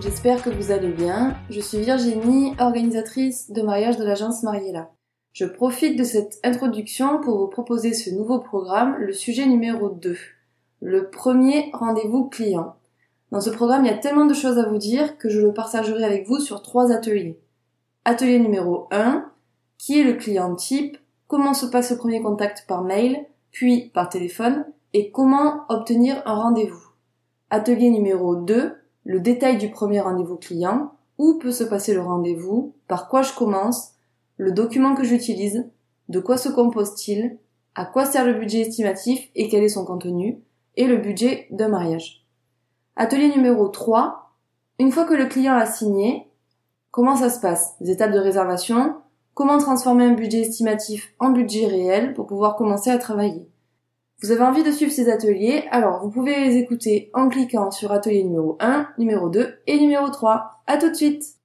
j'espère que vous allez bien. Je suis Virginie, organisatrice de mariage de l'agence Mariella. Je profite de cette introduction pour vous proposer ce nouveau programme, le sujet numéro 2. Le premier rendez-vous client. Dans ce programme, il y a tellement de choses à vous dire que je le partagerai avec vous sur trois ateliers. Atelier numéro 1, qui est le client type, comment se passe le premier contact par mail, puis par téléphone, et comment obtenir un rendez-vous. Atelier numéro 2, le détail du premier rendez-vous client, où peut se passer le rendez-vous, par quoi je commence, le document que j'utilise, de quoi se compose-t-il, à quoi sert le budget estimatif et quel est son contenu, et le budget d'un mariage. Atelier numéro 3. Une fois que le client a signé, comment ça se passe? Les étapes de réservation, comment transformer un budget estimatif en budget réel pour pouvoir commencer à travailler? Vous avez envie de suivre ces ateliers, alors vous pouvez les écouter en cliquant sur atelier numéro 1, numéro 2 et numéro 3. À tout de suite